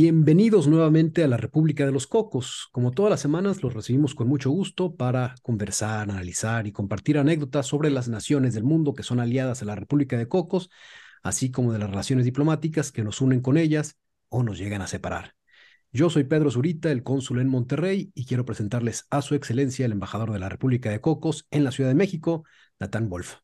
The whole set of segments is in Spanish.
Bienvenidos nuevamente a la República de los Cocos. Como todas las semanas, los recibimos con mucho gusto para conversar, analizar y compartir anécdotas sobre las naciones del mundo que son aliadas a la República de Cocos, así como de las relaciones diplomáticas que nos unen con ellas o nos llegan a separar. Yo soy Pedro Zurita, el cónsul en Monterrey, y quiero presentarles a su excelencia el embajador de la República de Cocos en la Ciudad de México, Natán Wolf.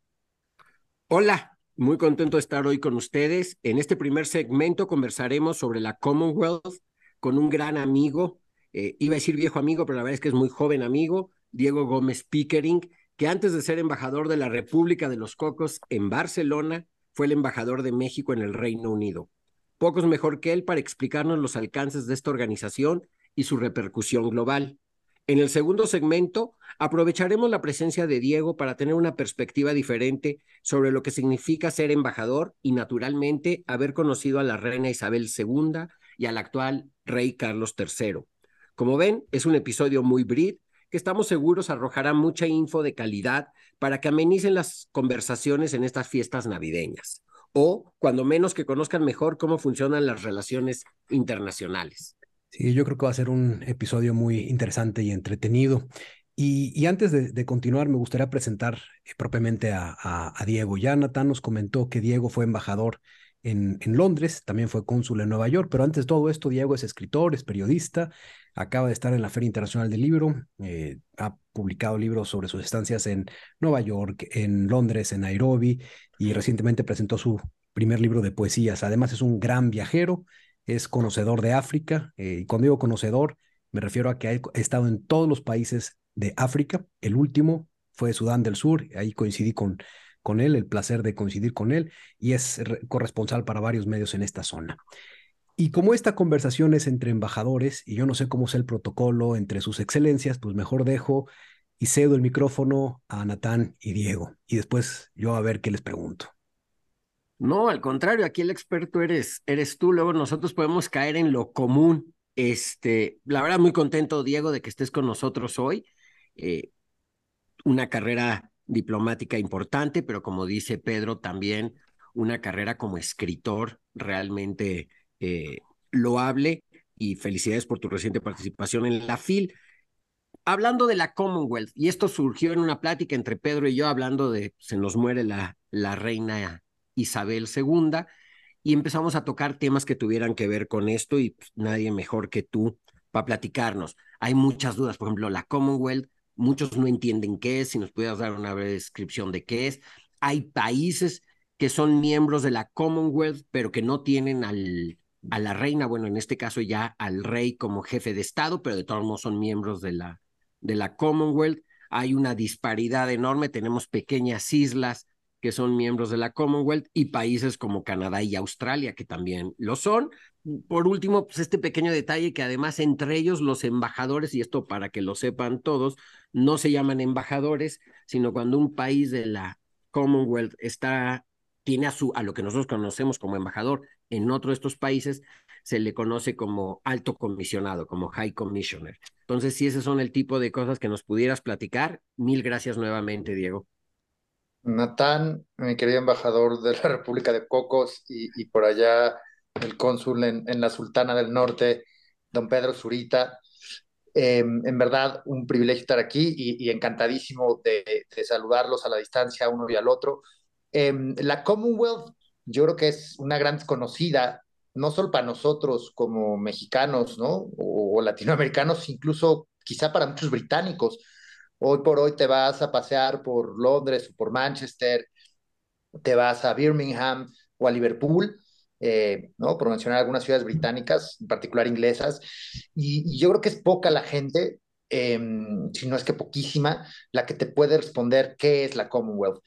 Hola, muy contento de estar hoy con ustedes. En este primer segmento conversaremos sobre la Commonwealth con un gran amigo, eh, iba a decir viejo amigo, pero la verdad es que es muy joven amigo, Diego Gómez Pickering, que antes de ser embajador de la República de los Cocos en Barcelona, fue el embajador de México en el Reino Unido. Pocos mejor que él para explicarnos los alcances de esta organización y su repercusión global. En el segundo segmento, aprovecharemos la presencia de Diego para tener una perspectiva diferente sobre lo que significa ser embajador y, naturalmente, haber conocido a la reina Isabel II y al actual rey Carlos III. Como ven, es un episodio muy brid que estamos seguros arrojará mucha info de calidad para que amenicen las conversaciones en estas fiestas navideñas o, cuando menos, que conozcan mejor cómo funcionan las relaciones internacionales. Sí, yo creo que va a ser un episodio muy interesante y entretenido. Y, antes de, continuar, me gustaría presentar eh, propiamente a, Diego. Ya Natán nos comentó que Diego fue embajador en, Londres, también fue cónsul en Nueva York, pero antes de todo esto, Diego es escritor, es periodista, acaba de estar en la Feria Internacional del Libro, eh, ha publicado libros sobre sus estancias en Nueva York, en Londres, en Nairobi, y recientemente presentó su primer libro de poesías. Además, es un gran viajero es conocedor de África, eh, y cuando digo conocedor, me refiero a que ha estado en todos los países de África. El último fue Sudán del Sur, ahí coincidí con, con él, el placer de coincidir con él, y es corresponsal para varios medios en esta zona. Y como esta conversación es entre embajadores, y yo no sé cómo es el protocolo entre sus excelencias, pues mejor dejo y cedo el micrófono a Natán y Diego, y después yo a ver qué les pregunto. No, al contrario, aquí el experto eres, eres tú, luego nosotros podemos caer en lo común. Este, la verdad, muy contento, Diego, de que estés con nosotros hoy. Eh, una carrera diplomática importante, pero como dice Pedro, también una carrera como escritor realmente eh, loable y felicidades por tu reciente participación en la FIL. Hablando de la Commonwealth, y esto surgió en una plática entre Pedro y yo, hablando de se nos muere la, la reina Isabel II, y empezamos a tocar temas que tuvieran que ver con esto y pues, nadie mejor que tú para platicarnos. Hay muchas dudas, por ejemplo, la Commonwealth, muchos no entienden qué es, si nos pudieras dar una breve descripción de qué es. Hay países que son miembros de la Commonwealth, pero que no tienen al, a la reina, bueno, en este caso ya al rey como jefe de Estado, pero de todos modos son miembros de la, de la Commonwealth. Hay una disparidad enorme, tenemos pequeñas islas que son miembros de la Commonwealth, y países como Canadá y Australia, que también lo son. Por último, pues este pequeño detalle que además entre ellos los embajadores, y esto para que lo sepan todos, no se llaman embajadores, sino cuando un país de la Commonwealth está, tiene a, su, a lo que nosotros conocemos como embajador en otro de estos países, se le conoce como alto comisionado, como high commissioner. Entonces, si ese son el tipo de cosas que nos pudieras platicar, mil gracias nuevamente, Diego. Natán, mi querido embajador de la República de Cocos y, por allá el cónsul en, la Sultana del Norte, don Pedro Zurita. Em, en verdad, un privilegio estar aquí y, encantadísimo de, saludarlos a la distancia uno y al otro. Em, la Commonwealth, yo creo que es una gran desconocida, no solo para nosotros como mexicanos, ¿no? o latinoamericanos, incluso quizá para muchos británicos Hoy por hoy te vas a pasear por Londres o por Manchester, te vas a Birmingham o a Liverpool, eh, ¿no? Por mencionar algunas ciudades británicas, en particular inglesas, y, yo creo que es poca la gente, em, si no es que poquísima, la que te puede responder qué es la Commonwealth.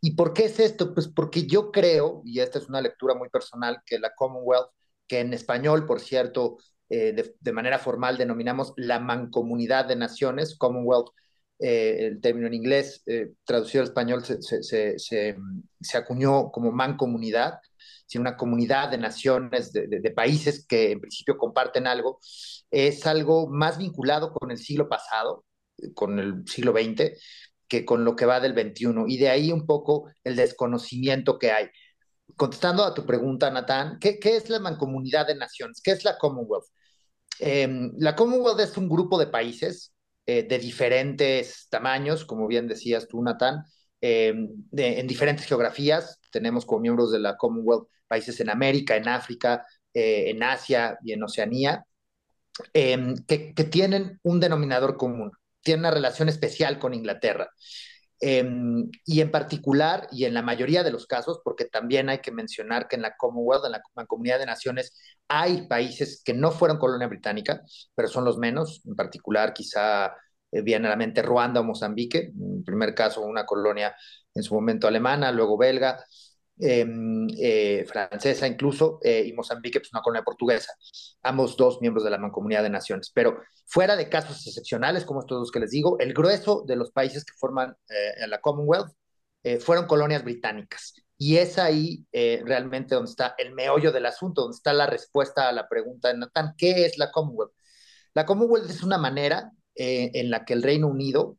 ¿Y por qué es esto? Pues porque yo creo, y esta es una lectura muy personal, que la Commonwealth, que en español, por cierto, de, manera formal denominamos la mancomunidad de naciones, Commonwealth, el término en inglés, traducido al español, se, acuñó como mancomunidad, sino una comunidad de naciones, de, países que en principio comparten algo, es algo más vinculado con el siglo pasado, con el siglo XX, que con lo que va del 21. Y de ahí un poco el desconocimiento que hay. Contestando a tu pregunta, Natán, ¿qué, es la mancomunidad de naciones? ¿Qué es la Commonwealth? Eh, la Commonwealth es un grupo de países eh, de diferentes tamaños, como bien decías tú, Natán, eh, en diferentes geografías. Tenemos como miembros de la Commonwealth países en América, en África, en Asia y en Oceanía, que, tienen un denominador común tiene una relación especial con Inglaterra. Em, y en particular, y en la mayoría de los casos, porque también hay que mencionar que en la Commonwealth, en la Comunidad de Naciones, hay países que no fueron colonia británica, pero son los menos, en particular quizá eh, viene a la mente Ruanda o Mozambique, en primer caso una colonia en su momento alemana, luego belga, Em, eh, francesa incluso, eh, y Mozambique, pues una colonia portuguesa, ambos dos miembros de la Mancomunidad de Naciones. Pero fuera de casos excepcionales como estos dos que les digo, el grueso de los países que forman eh, la Commonwealth fueron colonias británicas. Y es ahí realmente donde está el meollo del asunto, donde está la respuesta a la pregunta de Nathan, ¿qué es la Commonwealth? La Commonwealth es una manera en la que el Reino Unido,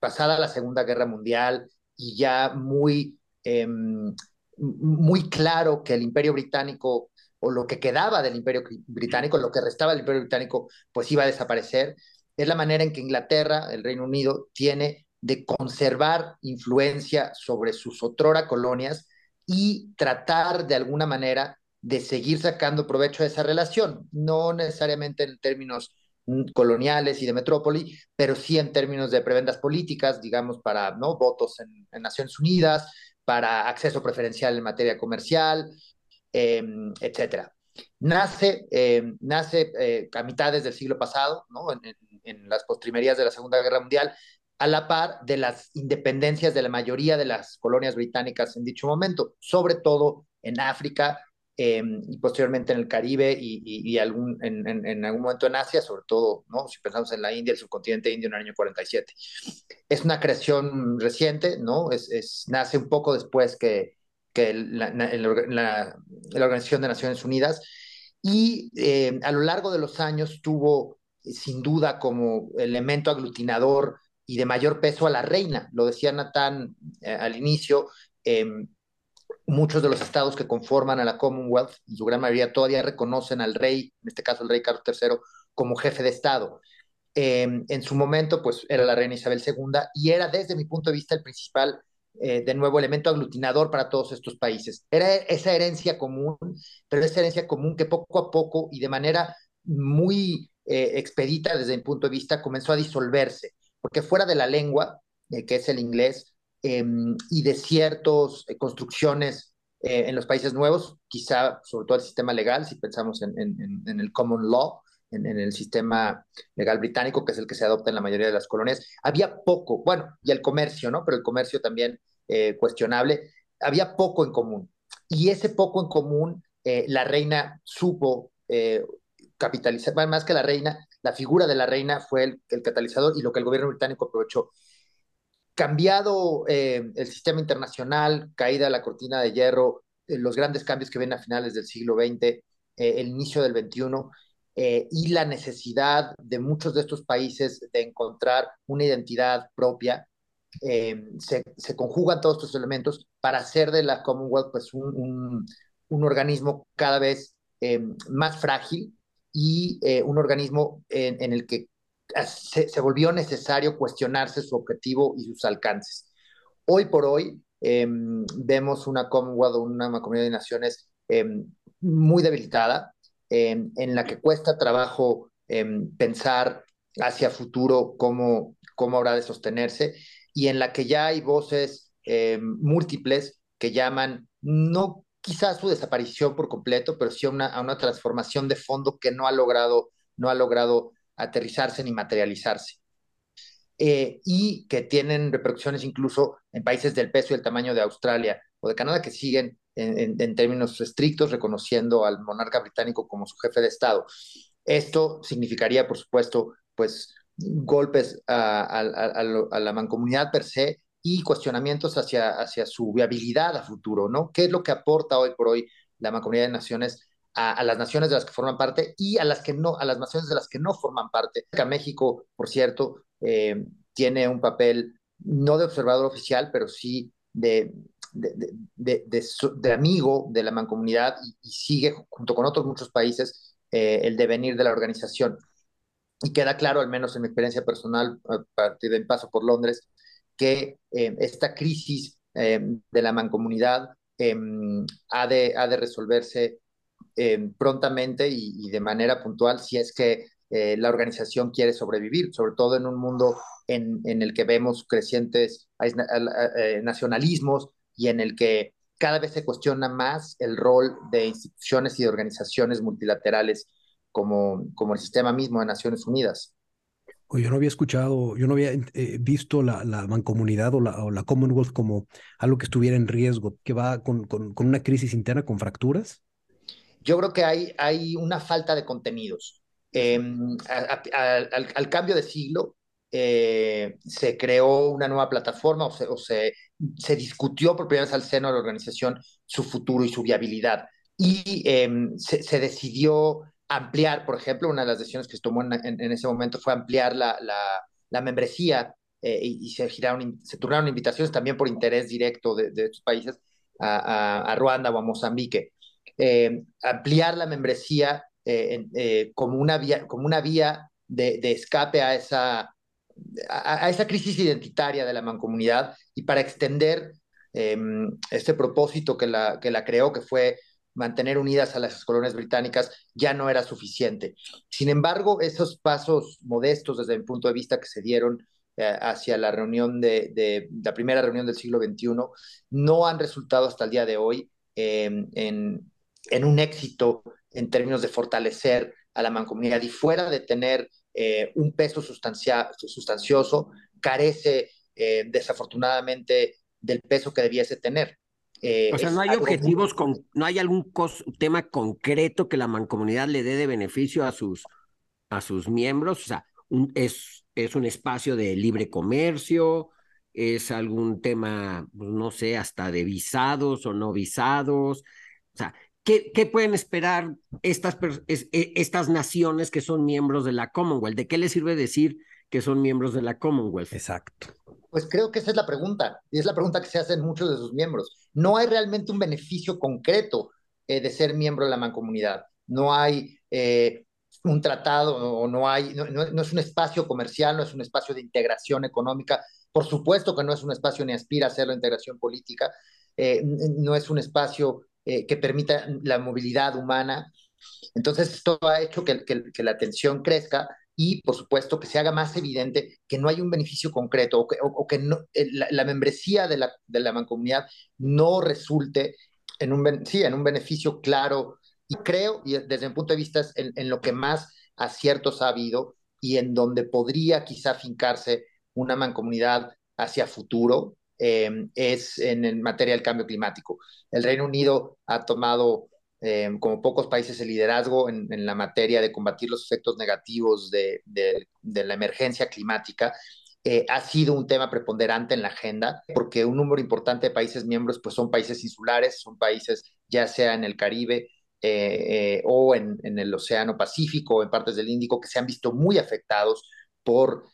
pasada la Segunda Guerra Mundial y ya muy Em, muy claro que el imperio británico o lo que quedaba del imperio británico, lo que restaba del imperio británico, pues iba a desaparecer. Es la manera en que Inglaterra, el Reino Unido, tiene de conservar influencia sobre sus otrora colonias y tratar de alguna manera de seguir sacando provecho de esa relación, no necesariamente en términos coloniales y de metrópoli, pero sí en términos de prebendas políticas, digamos, para ¿no? votos en, en Naciones Unidas, para acceso preferencial en materia comercial, em, etcétera. Nace, em, nace eh, a mitades del siglo pasado, ¿no? en, las postrimerías de la Segunda Guerra Mundial, a la par de las independencias de la mayoría de las colonias británicas en dicho momento, sobre todo en África Em, y posteriormente en el Caribe y, algún, en, algún momento en Asia, sobre todo, ¿no? si pensamos en la India, el subcontinente indio en el año 47. Es una creación reciente, ¿no? Es, nace un poco después que, que la, la, Organización de Naciones Unidas y em, a lo largo de los años tuvo sin duda como elemento aglutinador y de mayor peso a la reina. Lo decía Natán eh, al inicio, eh, muchos de los estados que conforman a la Commonwealth, en su gran mayoría todavía reconocen al rey, en este caso el rey Carlos III, como jefe de estado. Em, en su momento, pues era la reina Isabel II y era desde mi punto de vista el principal, eh, de nuevo, elemento aglutinador para todos estos países. Era esa herencia común, pero esa herencia común que poco a poco y de manera muy eh, expedita desde mi punto de vista comenzó a disolverse, porque fuera de la lengua, eh, que es el inglés, Em, y de ciertas eh, construcciones eh, en los países nuevos, quizá sobre todo el sistema legal, si pensamos en, en, el common law, en, el sistema legal británico, que es el que se adopta en la mayoría de las colonias, había poco, bueno, y el comercio, ¿no? Pero el comercio también eh, cuestionable, había poco en común. Y ese poco en común, la reina supo capitalizar, más que la reina, la figura de la reina fue el, el catalizador y lo que el gobierno británico aprovechó cambiado eh, el sistema internacional, caída la cortina de hierro, eh, los grandes cambios que ven a finales del siglo XX, eh, el inicio del XXI, y la necesidad de muchos de estos países de encontrar una identidad propia, se, conjugan todos estos elementos para hacer de la Commonwealth pues, un, organismo cada vez más frágil y un organismo en el que se, volvió necesario cuestionarse su objetivo y sus alcances. Hoy por hoy em, vemos una comunidad de naciones em, muy debilitada, em, en la que cuesta trabajo pensar hacia futuro cómo, cómo habrá de sostenerse y en la que ya hay voces múltiples que llaman no quizás su desaparición por completo, pero sí a una, a una transformación de fondo que no ha logrado, no ha logrado aterrizarse ni materializarse. Eh, y que tienen repercusiones incluso en países del peso y el tamaño de Australia o de Canadá que siguen en, términos estrictos, reconociendo al monarca británico como su jefe de Estado. Esto significaría, por supuesto, pues golpes a, la mancomunidad per se y cuestionamientos hacia, hacia su viabilidad a futuro, ¿no? ¿Qué es lo que aporta hoy por hoy la mancomunidad de naciones a, las naciones de las que forman parte y a las que no, a las naciones de las que no forman parte? México, por cierto, eh, tiene un papel no de observador oficial, pero sí de, de, amigo de la mancomunidad y, sigue junto con otros muchos países eh, el devenir de la organización. Y queda claro, al menos en mi experiencia personal, a partir de mi paso por Londres, que eh, esta crisis eh, de la mancomunidad ha, de, ha de resolverse prontamente y, de manera puntual si es que la organización quiere sobrevivir, sobre todo en un mundo en, el que vemos crecientes nacionalismos, y en el que cada vez se cuestiona más el rol de instituciones y organizaciones multilaterales como, como el sistema mismo de Naciones Unidas. Yo no había escuchado, yo no había eh, visto la, la mancomunidad o la, la, Commonwealth como algo que estuviera en riesgo, que va con, con, una crisis interna, con fracturas. Yo creo que hay, hay una falta de contenidos. Em, al, al, cambio de siglo, eh, se creó una nueva plataforma o, se, se, discutió por primera vez al seno de la organización su futuro y su viabilidad. Y em, se, decidió ampliar, por ejemplo, una de las decisiones que se tomó en, ese momento fue ampliar la, la, membresía eh, y, se, giraron, se turnaron invitaciones también por interés directo de, de estos países a, Ruanda o a Mozambique. Em, ampliar la membresía eh, como, una vía, como una vía de, de escape a esa a, esa crisis identitaria de la mancomunidad y para extender em, este propósito que la, que la creó, que fue mantener unidas a las colonias británicas, ya no era suficiente. Sin embargo, esos pasos modestos desde mi punto de vista que se dieron eh, hacia la reunión de, la primera reunión del siglo XXI no han resultado hasta el día de hoy em, en, en un éxito en términos de fortalecer a la mancomunidad y fuera de tener eh, un peso sustancioso, carece eh, desafortunadamente del peso que debiese tener. Eh, o sea, no hay objetivos, con, no hay algún tema concreto que la mancomunidad le dé de beneficio a sus, a sus miembros. O sea, es, es un espacio de libre comercio, es algún tema, pues, no sé, hasta de visados o no visados. O sea, ¿Qué, pueden esperar estas, e, estas naciones que son miembros de la Commonwealth? ¿De qué les sirve decir que son miembros de la Commonwealth? Exacto. Pues creo que esa es la pregunta, y es la pregunta que se hacen muchos de sus miembros. No hay realmente un beneficio concreto eh, de ser miembro de la mancomunidad. No hay eh, un tratado, o no, hay, no, es un espacio comercial, no es un espacio de integración económica. Por supuesto que no es un espacio ni aspira a ser la integración política. Eh, no es un espacio eh, que permita la movilidad humana. Entonces, esto ha hecho que, la atención crezca y, por supuesto, que se haga más evidente que no hay un beneficio concreto o que, no, eh, la, membresía de la, mancomunidad no resulte en un, beneficio claro. Y creo, desde mi punto de vista, en lo que más aciertos ha habido y en donde podría quizá fincarse una mancomunidad hacia futuro, Em, es en, materia del cambio climático. El Reino Unido ha tomado, em, como pocos países, el liderazgo en, la materia de combatir los efectos negativos de, la emergencia climática. Eh, ha sido un tema preponderante en la agenda porque un número importante de países miembros pues son países insulares, son países ya sea en el Caribe eh, eh, o en, en, el Océano Pacífico o en partes del Índico que se han visto muy afectados por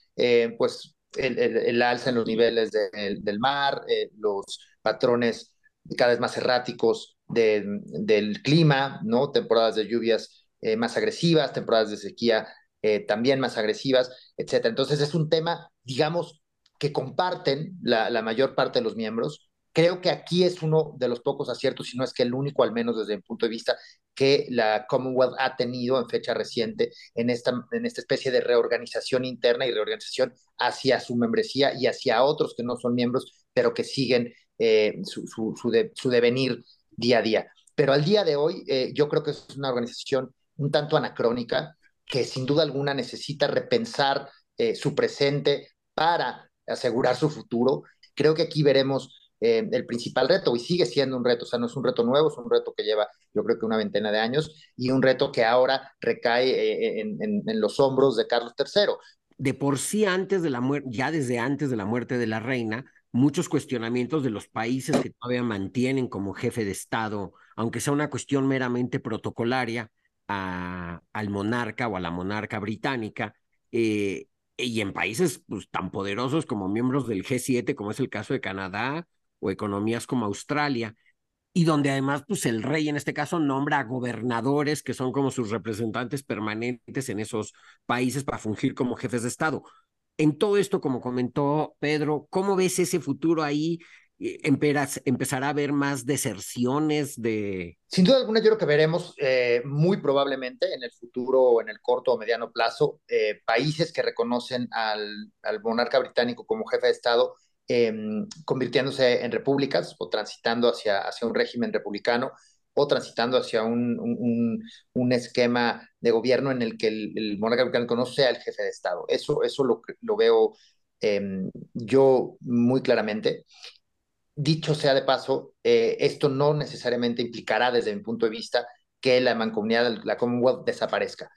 pues el, alza en los niveles del mar, eh, los patrones cada vez más erráticos del clima, ¿no? Temporadas de lluvias eh, más agresivas, temporadas de sequía eh, también más agresivas, etc. Entonces es un tema, digamos, que comparten la, la mayor parte de los miembros, Creo que aquí es uno de los pocos aciertos, si no es que el único, al menos desde mi punto de vista, que la Commonwealth ha tenido en fecha reciente en esta, en esta especie de reorganización interna y reorganización hacia su membresía y hacia otros que no son miembros, pero que siguen eh, su, su, su, devenir día a día. Pero al día de hoy, eh, yo creo que es una organización un tanto anacrónica, que sin duda alguna necesita repensar eh, su presente para asegurar su futuro. Creo que aquí veremos eh, el principal reto y sigue siendo un reto, o sea, no es un reto nuevo, es un reto que lleva yo creo que una veintena de años y un reto que ahora recae eh, en, los hombros de Carlos III. De por sí antes de la muerte, ya desde antes de la muerte de la reina, muchos cuestionamientos de los países que todavía mantienen como jefe de Estado, aunque sea una cuestión meramente protocolaria, al monarca o a la monarca británica, eh, y en países pues, tan poderosos como miembros del G7, como es el caso de Canadá, o economías como Australia, y donde además pues el rey en este caso nombra a gobernadores que son como sus representantes permanentes en esos países para fungir como jefes de Estado. En todo esto, como comentó Pedro, ¿cómo ves ese futuro ahí? Eh, ¿Empezará a haber más deserciones de...? Sin duda alguna, yo creo que veremos eh, muy probablemente en el futuro en el corto o mediano plazo eh, países que reconocen al, al monarca británico como jefe de Estado Em, convirtiéndose en repúblicas o transitando hacia, hacia un régimen republicano o transitando hacia un, un, esquema de gobierno en el que el, monarca británico no sea el jefe de Estado. Eso, eso lo, veo em, yo muy claramente. Dicho sea de paso, eh, esto no necesariamente implicará, desde mi punto de vista, que la mancomunidad, la Commonwealth, desaparezca.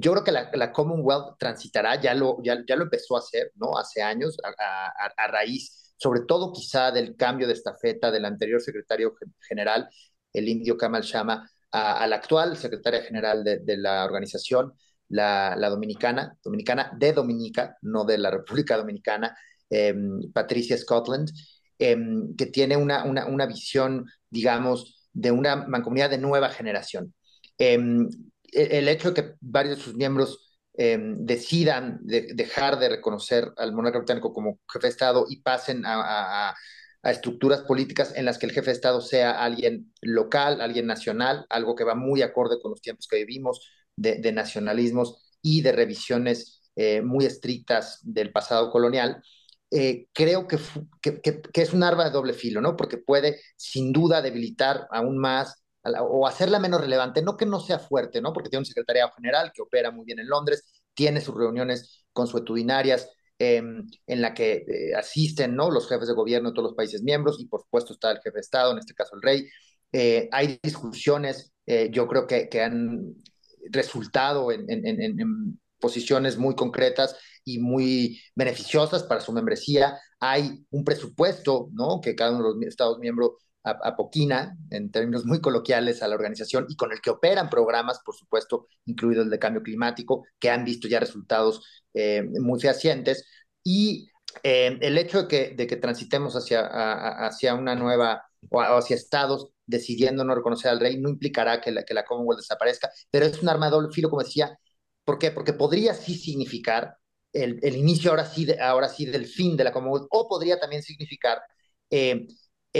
Yo creo que la, Commonwealth transitará, ya lo, ya, ya, lo empezó a hacer, ¿no? Hace años, a, raíz, sobre todo quizá del cambio de estafeta del anterior secretario general, el indio Kamal Shama, a, la actual secretaria general de, la organización, la, dominicana, dominicana de Dominica, no de la República Dominicana, em, Patricia Scotland, em, que tiene una, una, una, visión, digamos, de una mancomunidad de nueva generación. Em, el hecho de que varios de sus miembros em, decidan dejar de reconocer al monarca británico como jefe de Estado y pasen a, estructuras políticas en las que el jefe de Estado sea alguien local, alguien nacional, algo que va muy acorde con los tiempos que vivimos, de, nacionalismos y de revisiones eh, muy estrictas del pasado colonial. Eh, creo que, es un arma de doble filo, ¿no? Porque puede sin duda debilitar aún más o hacerla menos relevante, no que no sea fuerte, ¿no? Porque tiene un secretariado general que opera muy bien en Londres, tiene sus reuniones consuetudinarias em, en la que eh, asisten, ¿no? Los jefes de gobierno de todos los países miembros y por supuesto está el jefe de Estado, en este caso el rey. Eh, hay discusiones, eh, yo creo que, que han resultado en, en, posiciones muy concretas y muy beneficiosas para su membresía. Hay un presupuesto, ¿no? Que cada uno de los Estados miembros apoquina, en términos muy coloquiales, a la organización y con el que operan programas, por supuesto, incluido el de cambio climático, que han visto ya resultados eh, muy fehacientes. Y eh, el hecho de que, de que transitemos hacia, hacia una nueva, o hacia estados decidiendo no reconocer al rey, no implicará que la, que la Commonwealth desaparezca, pero es un arma de doble filo, como decía. ¿Por qué? Porque podría sí significar el, el inicio ahora sí, ahora sí del fin de la Commonwealth, o podría también significar eh,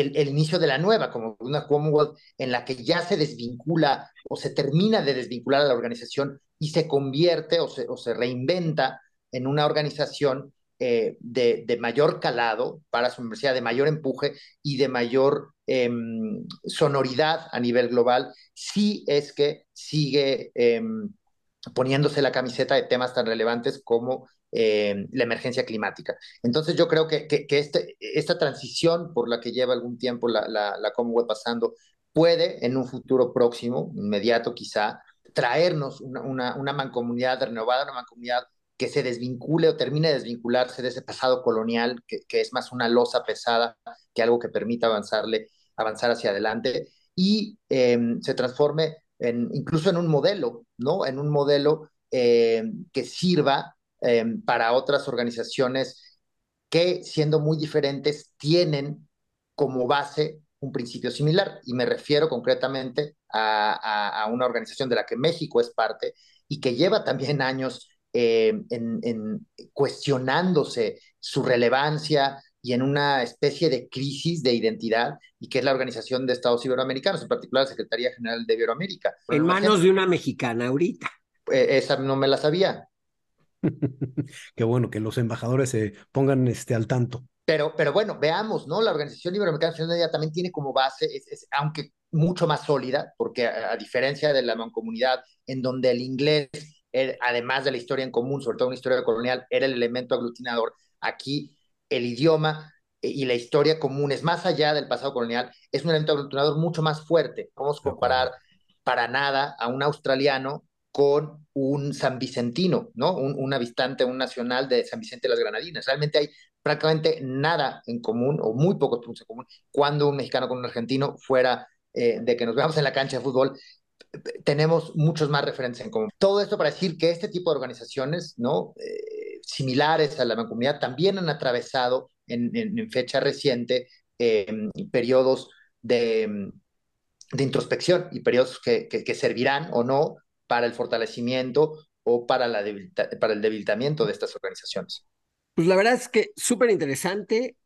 el, inicio de la nueva, como una Commonwealth en la que ya se desvincula o se termina de desvincular a la organización y se convierte o se, reinventa en una organización eh, de, de, mayor calado para su universidad, de mayor empuje y de mayor em, sonoridad a nivel global, si es que sigue em, poniéndose la camiseta de temas tan relevantes como eh, la emergencia climática. Entonces yo creo que, que, este, esta transición por la que lleva algún tiempo la, la, la Commonwealth pasando puede en un futuro próximo, inmediato quizá, traernos una, una, una mancomunidad renovada, una mancomunidad que se desvincule o termine de desvincularse de ese pasado colonial, que, que es más una losa pesada que algo que permita avanzarle, avanzar hacia adelante y em, se transforme en, incluso en un modelo, ¿no? En un modelo eh, que sirva Em, para otras organizaciones que, siendo muy diferentes, tienen como base un principio similar. Y me refiero concretamente a, una organización de la que México es parte y que lleva también años em, en, cuestionándose su relevancia y en una especie de crisis de identidad, y que es la Organización de Estados Iberoamericanos, en particular la Secretaría General de Iberoamérica. En manos de una mexicana ahorita. Eh, esa no me la sabía. Qué bueno que los embajadores se pongan este, al tanto. Pero, pero bueno, veamos, ¿no? La Organización Iberoamericana de también tiene como base, es, aunque mucho más sólida, porque a, diferencia de la mancomunidad, en donde el inglés, además de la historia en común, sobre todo una historia colonial, era el elemento aglutinador, aquí el idioma y la historia común es más allá del pasado colonial, es un elemento aglutinador mucho más fuerte. Vamos a comparar para nada a un australiano con un san vicentino, ¿no? Un, un habitante, un nacional de San Vicente de las Granadinas. Realmente hay prácticamente nada en común o muy pocos puntos en común cuando un mexicano con un argentino fuera eh, de que nos veamos en la cancha de fútbol tenemos muchos más referentes en común. Todo esto para decir que este tipo de organizaciones, ¿no? Eh, similares a la mancomunidad, también han atravesado en, fecha reciente em, periodos de, de, introspección y periodos que, que, servirán o no para el fortalecimiento o para, la para el debilitamiento de estas organizaciones. Pues la verdad es que súper interesante.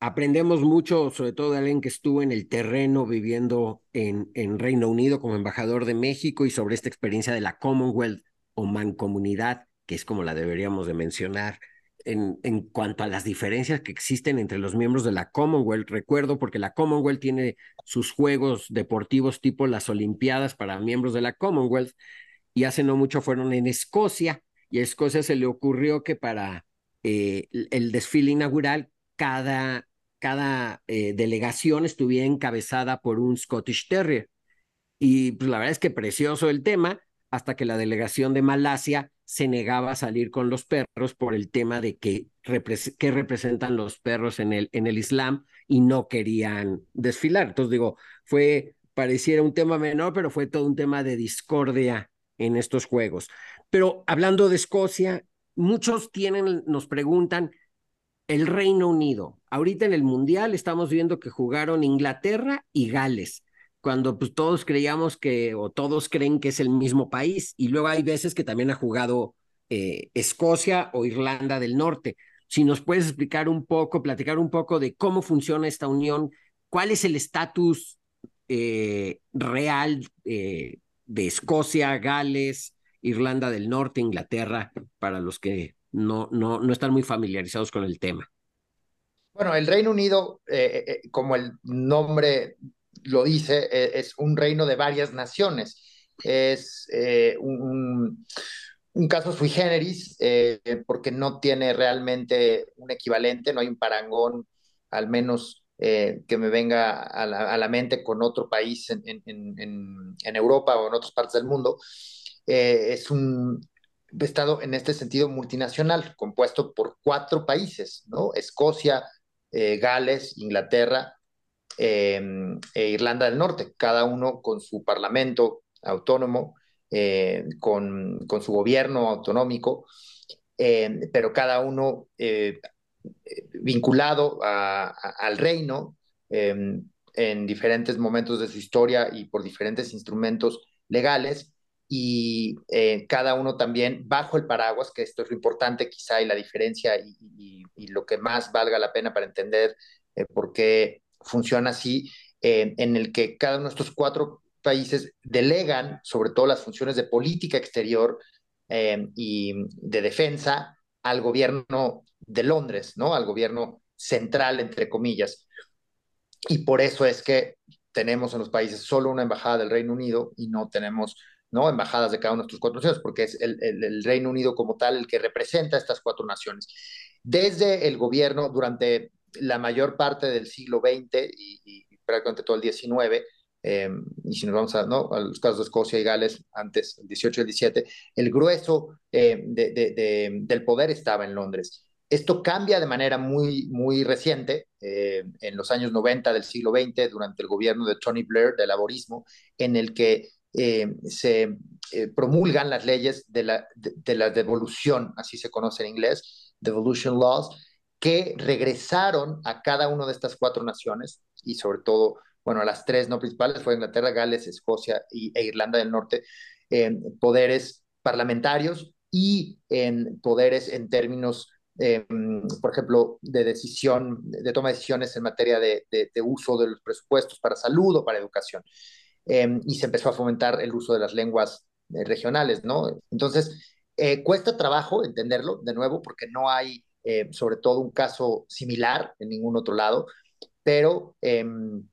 Aprendemos mucho, sobre todo de alguien que estuvo en el terreno viviendo en, en Reino Unido como embajador de México y sobre esta experiencia de la Commonwealth o mancomunidad, que es como la deberíamos de mencionar, en, en, cuanto a las diferencias que existen entre los miembros de la Commonwealth. Recuerdo porque la Commonwealth tiene sus juegos deportivos tipo las Olimpiadas para miembros de la Commonwealth y hace no mucho fueron en Escocia y a Escocia se le ocurrió que para eh, el desfile inaugural cada, cada eh, delegación estuviera encabezada por un Scottish Terrier. Y pues la verdad es que precioso el tema, hasta que la delegación de Malasia se negaba a salir con los perros por el tema de que, que representan los perros en el, en el Islam y no querían desfilar. Entonces digo, fue, pareciera un tema menor, pero fue todo un tema de discordia en estos juegos. Pero hablando de Escocia, muchos tienen, nos preguntan, el Reino Unido. Ahorita en el Mundial estamos viendo que jugaron Inglaterra y Gales, cuando pues todos creíamos que, o todos creen que es el mismo país, y luego hay veces que también ha jugado eh, Escocia o Irlanda del Norte. Si nos puedes explicar un poco, platicar un poco de cómo funciona esta unión, cuál es el estatus eh, real eh, de Escocia, Gales, Irlanda del Norte, Inglaterra, para los que no, no, no están muy familiarizados con el tema. Bueno, el Reino Unido, eh, eh, eh, como el nombre lo dice, es un reino de varias naciones. Es un, un, caso sui generis porque no tiene realmente un equivalente, no hay un parangón, al menos que me venga a la, mente con otro país en, Europa o en otras partes del mundo. es un, Estado en este sentido multinacional, compuesto por cuatro países. Escocia, eh, Gales, Inglaterra em, e Irlanda del Norte, cada uno con su parlamento autónomo, eh, con, su gobierno autonómico, em, pero cada uno eh, vinculado al reino em, en diferentes momentos de su historia y por diferentes instrumentos legales. Y eh, cada uno también bajo el paraguas, que esto es lo importante quizá y la diferencia y, lo que más valga la pena para entender eh, por qué funciona así, eh, en el que cada uno de estos cuatro países delegan sobre todo las funciones de política exterior y de defensa al gobierno de Londres, ¿no? Al gobierno central, entre comillas. Y por eso es que tenemos en los países solo una embajada del Reino Unido y no tenemos ¿no? Embajadas de cada uno de estos cuatro naciones, porque es el, el, Reino Unido como tal el que representa a estas cuatro naciones. Desde el gobierno, durante la mayor parte del siglo XX y, prácticamente todo el XIX, eh, y si nos vamos a, ¿no? a, los casos de Escocia y Gales, antes, el 18 y el 17, el grueso eh, de, de, del poder estaba en Londres. Esto cambia de manera muy, muy reciente, eh, en los años 90 del siglo XX, durante el gobierno de Tony Blair, del laborismo, en el que eh, se eh, promulgan las leyes de la, de, la, devolución, así se conoce en inglés, devolution laws, que regresaron a cada una de estas cuatro naciones y sobre todo, bueno, a las tres no principales, fue Inglaterra, Gales, Escocia y, e Irlanda del Norte, poderes parlamentarios y en poderes en términos, eh, por ejemplo, de decisión, de toma de decisiones en materia de, de, de uso de los presupuestos para salud o para educación eh, y se empezó a fomentar el uso de las lenguas eh, regionales, ¿no? Entonces, eh, cuesta trabajo entenderlo, de nuevo, porque no hay, eh, sobre todo, un caso similar en ningún otro lado, pero em,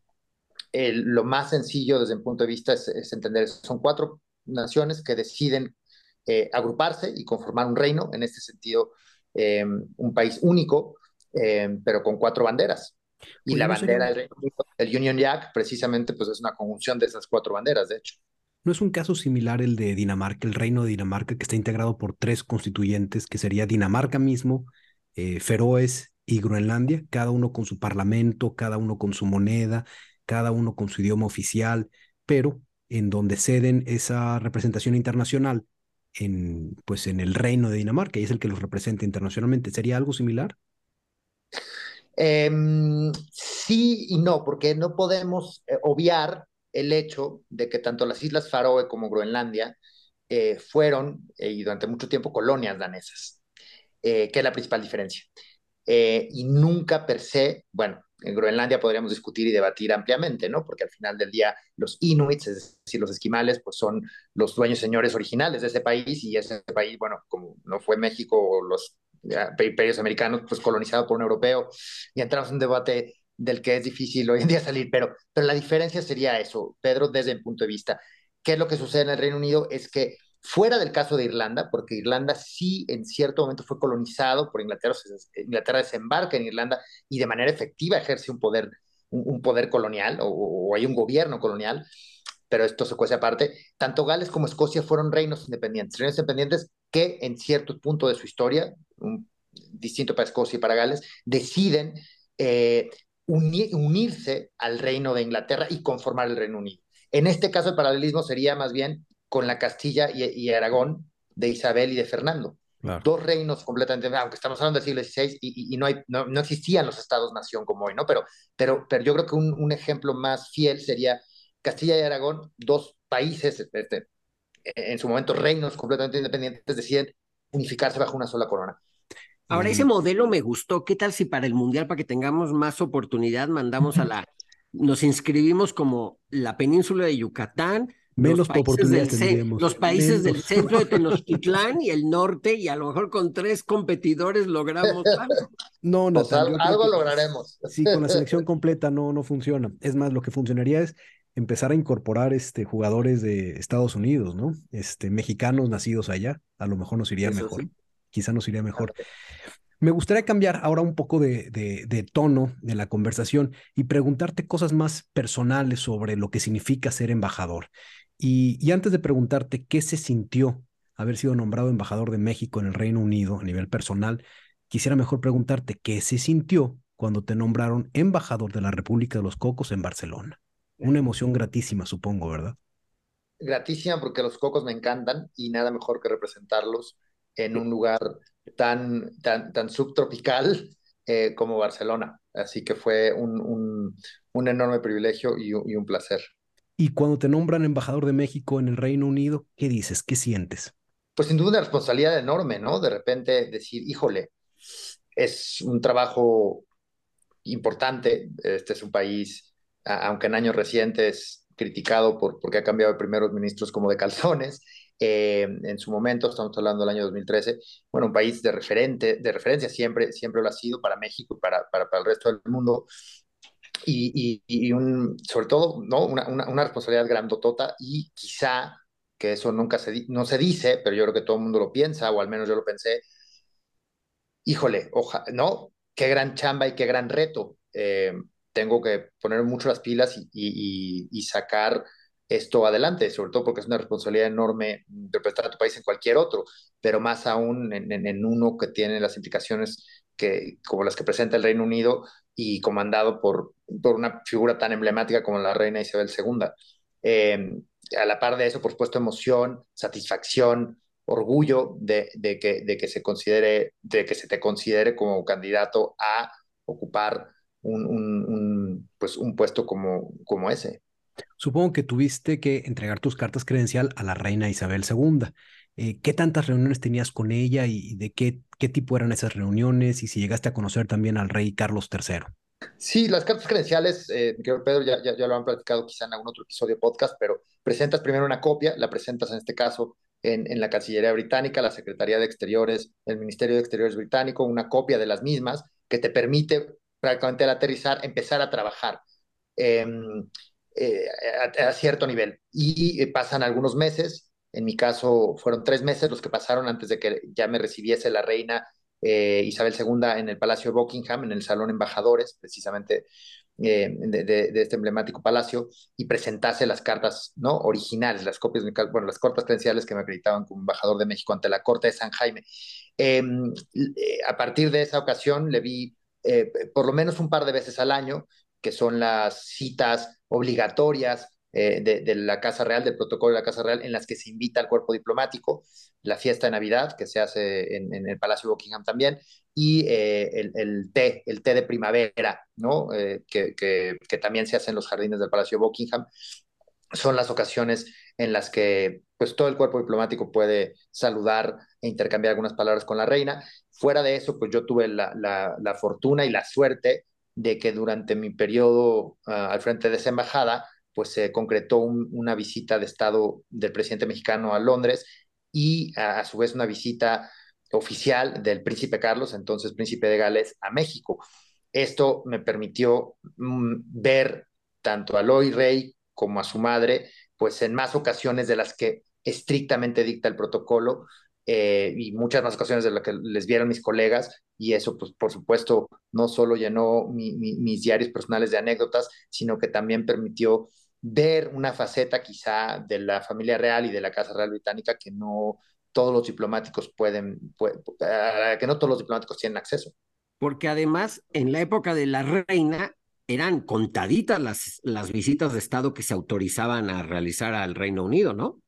lo más sencillo desde mi punto de vista es, es entender, son cuatro naciones que deciden agruparse y conformar un reino, en este sentido, em, un país único, eh, pero con cuatro banderas. Y la bandera del el Union Jack, precisamente, pues es una conjunción de esas cuatro banderas, de hecho. ¿No es un caso similar el de Dinamarca, el reino de Dinamarca, que está integrado por tres constituyentes, que sería Dinamarca mismo, eh, Feroes y Groenlandia, cada uno con su parlamento, cada uno con su moneda, cada uno con su idioma oficial, pero en donde ceden esa representación internacional en, pues en el reino de Dinamarca y es el que los representa internacionalmente. ¿Sería algo similar? Em, sí y no, porque no podemos eh, obviar el hecho de que tanto las Islas Faroe como Groenlandia eh, fueron eh, y durante mucho tiempo colonias danesas, que es la principal diferencia. y nunca per se, bueno, en Groenlandia podríamos discutir y debatir ampliamente, ¿no? Porque al final del día los inuits, es decir, los esquimales, pues son los dueños señores originales de ese país y ese país, bueno, como no fue México o los imperios americanos, pues colonizado por un europeo y entramos en un debate del que es difícil hoy en día salir, pero, pero la diferencia sería eso, Pedro, desde mi punto de vista. ¿Qué es lo que sucede en el Reino Unido? Es que fuera del caso de Irlanda, porque Irlanda sí en cierto momento fue colonizado por Inglaterra, Inglaterra desembarca en Irlanda y de manera efectiva ejerce un poder, un, poder colonial o, hay un gobierno colonial, pero esto se cuece aparte. Tanto Gales como Escocia fueron reinos independientes, reinos independientes que en cierto punto de su historia, un, distinto para Escocia y para Gales, deciden eh, unirse al reino de Inglaterra y conformar el Reino Unido. En este caso el paralelismo sería más bien con la Castilla y, Aragón de Isabel y de Fernando. Dos reinos completamente, aunque estamos hablando del siglo XVI y, no, hay, no, existían los estados-nación como hoy, ¿no? Pero, pero, pero yo creo que un, ejemplo más fiel sería Castilla y Aragón, dos países, este, en su momento reinos completamente independientes, deciden unificarse bajo una sola corona. Ahora, ese modelo me gustó. ¿Qué tal si para el Mundial, para que tengamos más oportunidad, mandamos a la... Nos inscribimos como la península de Yucatán, Menos oportunidades del, Los países del centro de Tenochtitlán y el norte, y a lo mejor con tres competidores logramos algo. No, no. Pues algo lograremos. Sí, con la selección completa no, no funciona. Es más, lo que funcionaría es empezar a incorporar este, jugadores de Estados Unidos, ¿no? Este, mexicanos nacidos allá. A lo mejor nos iría mejor. Quizá nos iría mejor. Me gustaría cambiar ahora un poco de, de, de, tono de la conversación y preguntarte cosas más personales sobre lo que significa ser embajador. Y, antes de preguntarte qué se sintió haber sido nombrado embajador de México en el Reino Unido a nivel personal, quisiera mejor preguntarte qué se sintió cuando te nombraron embajador de la República de los Cocos en Barcelona. Una emoción gratísima, supongo, ¿verdad? Gratísima porque los cocos me encantan y nada mejor que representarlos en un lugar tan, tan, tan subtropical eh, como Barcelona. Así que fue un, un, enorme privilegio y un placer. Y cuando te nombran embajador de México en el Reino Unido, ¿qué dices? ¿Qué sientes? Pues sin duda una responsabilidad enorme, ¿no? De repente decir, híjole, es un trabajo importante. Este es un país, aunque en años recientes criticado por, porque ha cambiado de primeros ministros como de calzones, eh, en su momento, estamos hablando del año 2013, bueno, un país de, referente, de referencia siempre, siempre lo ha sido para México y para, para, para el resto del mundo, y, un, sobre todo, ¿no? Una, una, responsabilidad grandotota y quizá, que eso nunca se, no se dice, pero yo creo que todo el mundo lo piensa, o al menos yo lo pensé, híjole, oja, ¿no? Qué gran chamba y qué gran reto. Eh, tengo que poner mucho las pilas y, y, sacar esto adelante, sobre todo porque es una responsabilidad enorme representar a tu país en cualquier otro, pero más aún en, en, en uno que tiene las implicaciones que, como las que presenta el Reino Unido y comandado por, por una figura tan emblemática como la reina Isabel II. Em, a la par de eso, por supuesto, emoción, satisfacción, orgullo de, de, que, de, que se considere, de que se te considere como candidato a ocupar un, un, pues un puesto como, como ese. Supongo que tuviste que entregar tus cartas credencial a la reina Isabel II. Eh, ¿Qué tantas reuniones tenías con ella y de qué, qué tipo eran esas reuniones y si llegaste a conocer también al rey Carlos III? Sí, las cartas credenciales, eh, Pedro ya, ya, lo han platicado quizá en algún otro episodio podcast, pero presentas primero una copia, la presentas en este caso en, en, la Cancillería Británica, la Secretaría de Exteriores, el Ministerio de Exteriores británico, una copia de las mismas que te permite prácticamente al aterrizar empezar a trabajar em, eh, a, cierto nivel. Y eh, pasan algunos meses, en mi caso fueron tres meses los que pasaron antes de que ya me recibiese la reina Isabel II en el Palacio de Buckingham, en el Salón Embajadores, precisamente eh, de, este emblemático palacio y presentase las cartas ¿no? originales, las copias, bueno, las cartas credenciales que me acreditaban como embajador de México ante la Corte de San Jaime. Em, eh, a partir de esa ocasión le vi eh, por lo menos un par de veces al año, que son las citas obligatorias de, la Casa Real, del protocolo de la Casa Real, en las que se invita al cuerpo diplomático, la fiesta de Navidad, que se hace en, en el Palacio de Buckingham también, y eh, el, té, el té de primavera, ¿no? Eh, que, que, también se hace en los jardines del Palacio Buckingham. Son las ocasiones en las que pues, todo el cuerpo diplomático puede saludar e intercambiar algunas palabras con la reina. Fuera de eso, pues yo tuve la, la, fortuna y la suerte de que durante mi periodo ah, al frente de esa embajada, pues se concretó una visita de Estado del presidente mexicano a Londres y a su vez una visita oficial del príncipe Carlos, entonces príncipe de Gales, a México. Esto me permitió mm, ver tanto a Loy Rey como a su madre, pues en más ocasiones de las que estrictamente dicta el protocolo eh, y muchas más ocasiones de las que les vieron mis colegas y eso pues por supuesto no solo llenó mis diarios personales de anécdotas, sino que también permitió ver una faceta quizá de la familia real y de la Casa Real Británica que no todos los diplomáticos pueden, que no todos los diplomáticos tienen acceso. Porque además, en la época de la reina, eran contaditas las, las visitas de Estado que se autorizaban a realizar al Reino Unido, ¿no?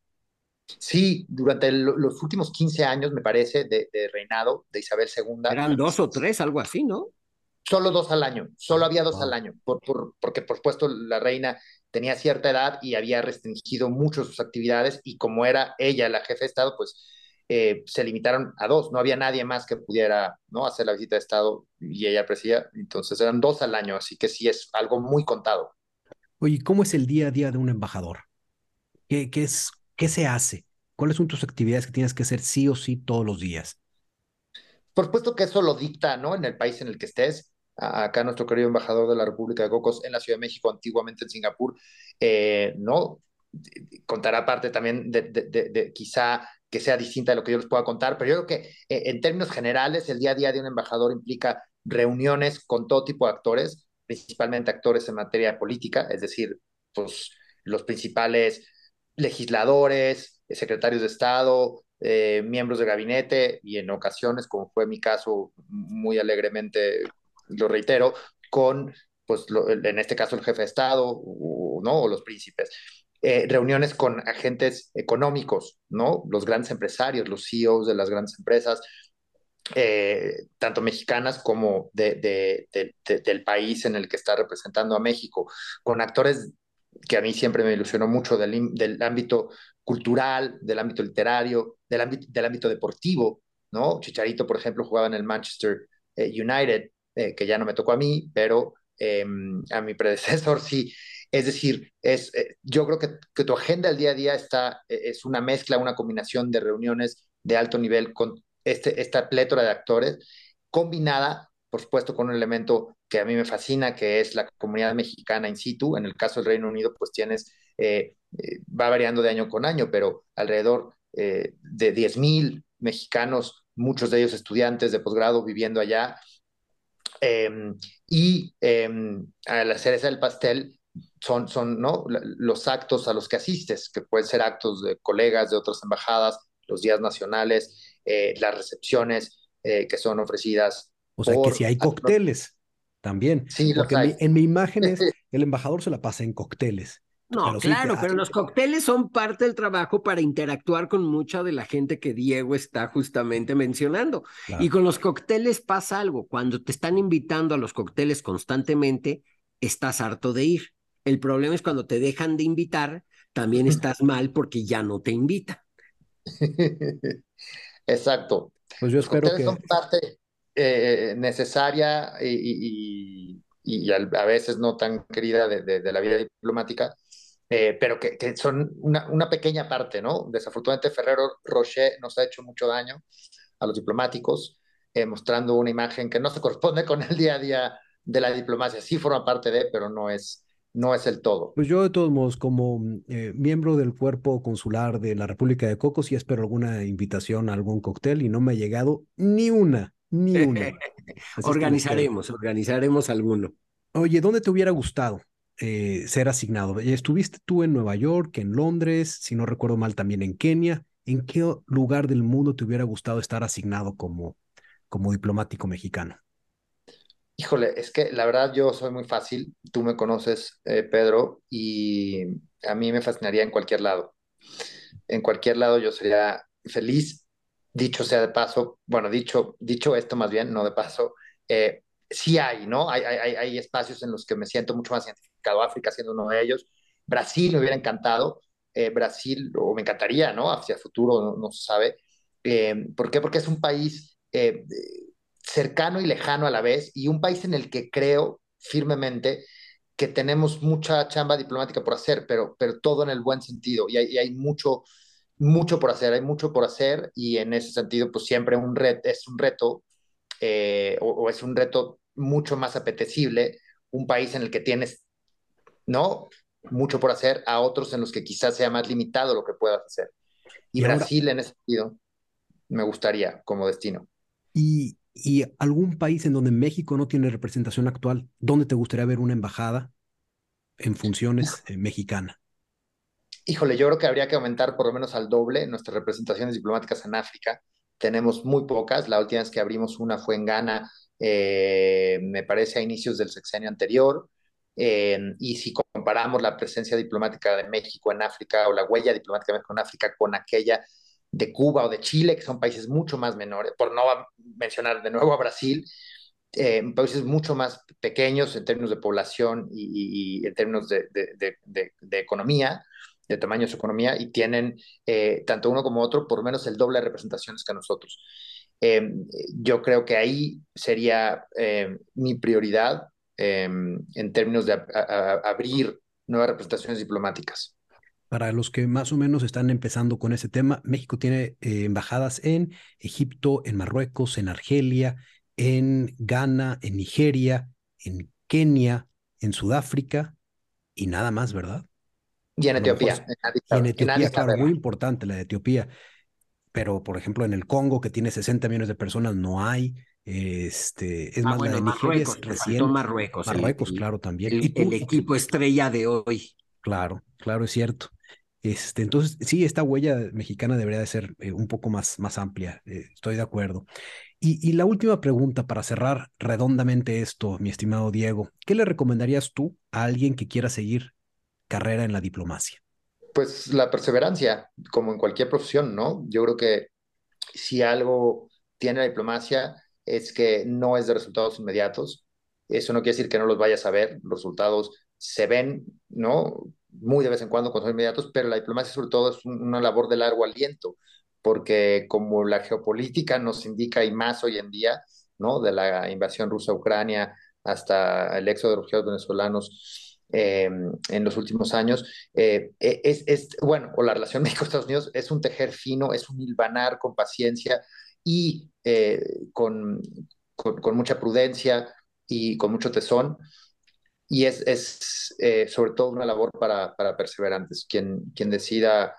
Sí, durante los últimos 15 años, me parece, de, reinado de Isabel II. Eran dos o tres, algo así, ¿no? Solo dos al año, solo había dos al año, por, por, porque por supuesto la reina tenía cierta edad y había restringido mucho sus actividades y como era ella la jefe de Estado, pues eh, se limitaron a dos, no había nadie más que pudiera ¿no? hacer la visita de Estado y ella presidía, entonces eran dos al año, así que sí es algo muy contado. Oye, ¿cómo es el día a día de un embajador? ¿Qué, qué, es, qué se hace? ¿Cuáles son tus actividades que tienes que hacer sí o sí todos los días? Por supuesto que eso lo dicta, ¿no? En el país en el que estés. Acá nuestro querido embajador de la República de Cocos en la Ciudad de México, antiguamente en Singapur, eh, ¿no? Contará parte también de, quizá que sea distinta de lo que yo les pueda contar, pero yo creo que eh, en términos generales el día a día de un embajador implica reuniones con todo tipo de actores, principalmente actores en materia política, es decir, pues los principales legisladores, secretarios de Estado, eh, miembros de gabinete y en ocasiones, como fue mi caso, muy alegremente lo reitero, con, pues en este caso el jefe de Estado o, ¿no? o los príncipes. Eh, reuniones con agentes económicos, ¿no? Los grandes empresarios, los CEOs de las grandes empresas, eh, tanto mexicanas como de, del país en el que está representando a México, con actores que a mí siempre me ilusionó mucho del, del ámbito cultural, del ámbito literario, del ámbito, del ámbito deportivo, ¿no? Chicharito, por ejemplo, jugaba en el Manchester eh, United, que ya no me tocó a mí, pero em, a mi predecesor sí, es decir, es, eh, yo creo que, que, tu agenda del día a día está, eh, es una mezcla, una combinación de reuniones de alto nivel con este, esta plétora de actores, combinada, por supuesto, con un elemento que a mí me fascina, que es la comunidad mexicana in situ. En el caso del Reino Unido, pues tienes, eh, va variando de año con año, pero alrededor de 10.000 mexicanos, muchos de ellos estudiantes de posgrado viviendo allá. Em, y em, a la cereza del pastel, son, son ¿no? los actos a los que asistes, que pueden ser actos de colegas de otras embajadas, los días nacionales, eh, las recepciones eh, que son ofrecidas. O sea, que si hay cócteles también. Sí, porque en mi, imagen es, el embajador se la pasa en cócteles. No, claro, pero los cócteles son parte del trabajo para interactuar con mucha de la gente que Diego está justamente mencionando. Y con los cócteles pasa algo. Cuando te están invitando a los cócteles constantemente, estás harto de ir. El problema es cuando te dejan de invitar, también estás mal porque ya no te invita. Exacto. Pues yo espero que... son parte eh, necesaria y, a veces no tan querida de, la vida diplomática, eh, pero que, son una, una, pequeña parte, ¿no? Desafortunadamente Ferrero Rocher nos ha hecho mucho daño a los diplomáticos, eh, mostrando una imagen que no se corresponde con el día a día de la diplomacia. Sí forma parte de, pero no es, no es el todo. Pues yo de todos modos, como eh, miembro del cuerpo consular de la República de Cocos, sí espero alguna invitación a algún cóctel y no me ha llegado ni una. Ni uno. organizaremos, organizaremos alguno. Oye, ¿dónde te hubiera gustado eh, ser asignado? ¿Estuviste tú en Nueva York, en Londres, si no recuerdo mal, también en Kenia? ¿En qué lugar del mundo te hubiera gustado estar asignado como, como diplomático mexicano? Híjole, es que la verdad yo soy muy fácil, tú me conoces, eh, Pedro, y a mí me fascinaría en cualquier lado. En cualquier lado yo sería feliz, dicho sea de paso, bueno, dicho, dicho esto más bien, no de paso, eh, sí hay, ¿no? Hay, hay, hay, espacios en los que me siento mucho más identificado, África siendo uno de ellos, Brasil me hubiera encantado, eh, Brasil, o me encantaría, ¿no? Hacia el futuro, no, se sabe. ¿Por qué? Porque es un país cercano y lejano a la vez y un país en el que creo firmemente que tenemos mucha chamba diplomática por hacer, pero, pero todo en el buen sentido y hay mucho, mucho por hacer, hay mucho por hacer y en ese sentido pues siempre un es un reto eh, o, es un reto mucho más apetecible un país en el que tienes, ¿no? Mucho por hacer a otros en los que quizás sea más limitado lo que puedas hacer. Y, Brasil en ese sentido me gustaría como destino. Y y algún país en donde México no tiene representación actual, ¿dónde te gustaría ver una embajada en funciones eh, mexicana? Híjole, yo creo que habría que aumentar por lo menos al doble nuestras representaciones diplomáticas en África. Tenemos muy pocas. La última vez que abrimos una fue en Ghana, eh, me parece a inicios del sexenio anterior. Eh, y si comparamos la presencia diplomática de México en África o la huella diplomática de México en África con aquella de Cuba o de Chile, que son países mucho más menores, por no mencionar de nuevo a Brasil, eh, países mucho más pequeños en términos de población y, en términos de, economía, de tamaño de su economía, y tienen eh, tanto uno como otro por menos el doble de representaciones que nosotros. Eh, yo creo que ahí sería mi prioridad en términos de abrir nuevas representaciones diplomáticas. Para los que más o menos están empezando con ese tema, México tiene eh, embajadas en Egipto, en Marruecos, en Argelia, en Ghana, en Nigeria, en Kenia, en Sudáfrica y nada más, ¿verdad? Y en Etiopía. en, Etiopía, claro, muy importante la de Etiopía. Pero, por ejemplo, en el Congo, que tiene 60 millones de personas, no hay. Este, es ah, más, la de Nigeria es recién. Marruecos. Marruecos, claro, también. El, el equipo estrella de hoy. Claro, claro, es cierto. Este, entonces, sí, esta huella mexicana debería de ser eh, un poco más, más amplia, eh, estoy de acuerdo. Y, la última pregunta para cerrar redondamente esto, mi estimado Diego, ¿qué le recomendarías tú a alguien que quiera seguir carrera en la diplomacia? Pues la perseverancia, como en cualquier profesión, ¿no? Yo creo que si algo tiene la diplomacia es que no es de resultados inmediatos. Eso no quiere decir que no los vayas a ver, los resultados se ven, ¿no? muy de vez en cuando cuando son inmediatos, pero la diplomacia sobre todo es una labor de largo aliento, porque como la geopolítica nos indica y más hoy en día, ¿no? De la invasión rusa a Ucrania hasta el éxodo de refugiados venezolanos eh, en los últimos años, eh, e, es, bueno, o la relación México-Estados Unidos es un tejer fino, es un hilvanar con paciencia y eh, con, mucha prudencia y con mucho tesón y es, eh, sobre todo una labor para, para perseverantes. Quien, quien decida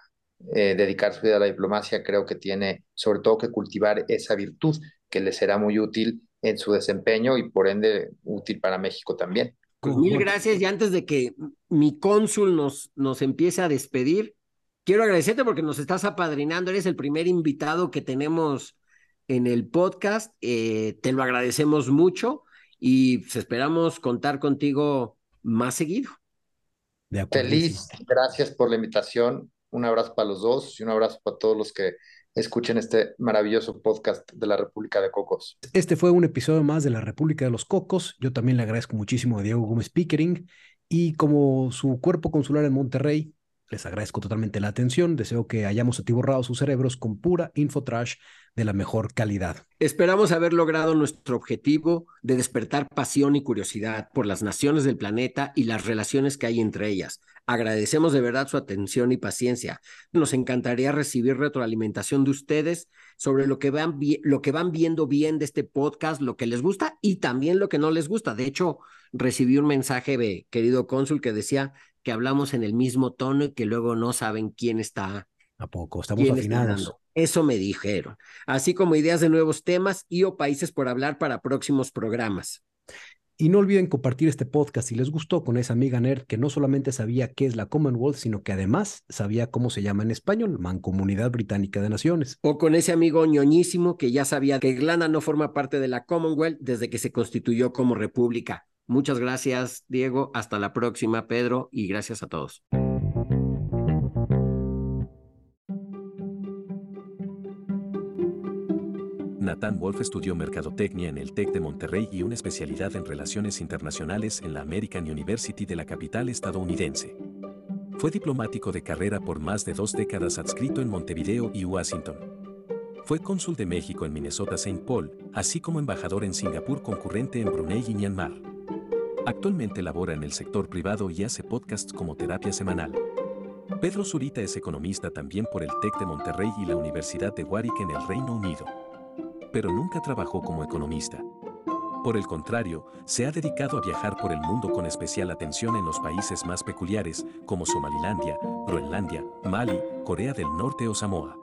eh, dedicar su vida a la diplomacia creo que tiene sobre todo que cultivar esa virtud que le será muy útil en su desempeño y por ende útil para México también. Pues mil gracias y antes de que mi cónsul nos, nos empiece a despedir, quiero agradecerte porque nos estás apadrinando, eres el primer invitado que tenemos en el podcast, eh, te lo agradecemos mucho y pues, esperamos contar contigo más seguido. Feliz, gracias por la invitación. Un abrazo para los dos y un abrazo para todos los que escuchen este maravilloso podcast de la República de Cocos. Este fue un episodio más de la República de los Cocos. Yo también le agradezco muchísimo a Diego Gómez Pickering y como su cuerpo consular en Monterrey, les agradezco totalmente la atención. Deseo que hayamos atiborrado sus cerebros con pura infotrash de la mejor calidad. Esperamos haber logrado nuestro objetivo de despertar pasión y curiosidad por las naciones del planeta y las relaciones que hay entre ellas. Agradecemos de verdad su atención y paciencia. Nos encantaría recibir retroalimentación de ustedes sobre lo que, van lo que van viendo bien de este podcast, lo que les gusta y también lo que no les gusta. De hecho, recibí un mensaje de querido cónsul que decía que hablamos en el mismo tono y que luego no saben quién está. ¿A poco? Estamos afinados. Eso me dijeron, así como ideas de nuevos temas y o países por hablar para próximos programas. Y no olviden compartir este podcast si les gustó con esa amiga nerd que no solamente sabía qué es la Commonwealth, sino que además sabía cómo se llama en español, Mancomunidad Británica de Naciones. O con ese amigo ñoñísimo que ya sabía que Irlanda no forma parte de la Commonwealth desde que se constituyó como república. Muchas gracias, Diego. Hasta la próxima, Pedro, y gracias a todos. Nathan Wolf estudió mercadotecnia en el TEC de Monterrey y una especialidad en relaciones internacionales en la American University de la capital estadounidense. Fue diplomático de carrera por más de dos décadas adscrito en Montevideo y Washington. Fue cónsul de México en Minnesota St. Paul, así como embajador en Singapur concurrente en Brunei y Myanmar. Actualmente labora en el sector privado y hace podcasts como terapia semanal. Pedro Zurita es economista también por el TEC de Monterrey y la Universidad de Warwick en el Reino Unido pero nunca trabajó como economista. Por el contrario, se ha dedicado a viajar por el mundo con especial atención en los países más peculiares, como Somalilandia, Groenlandia, Mali, Corea del Norte o Samoa.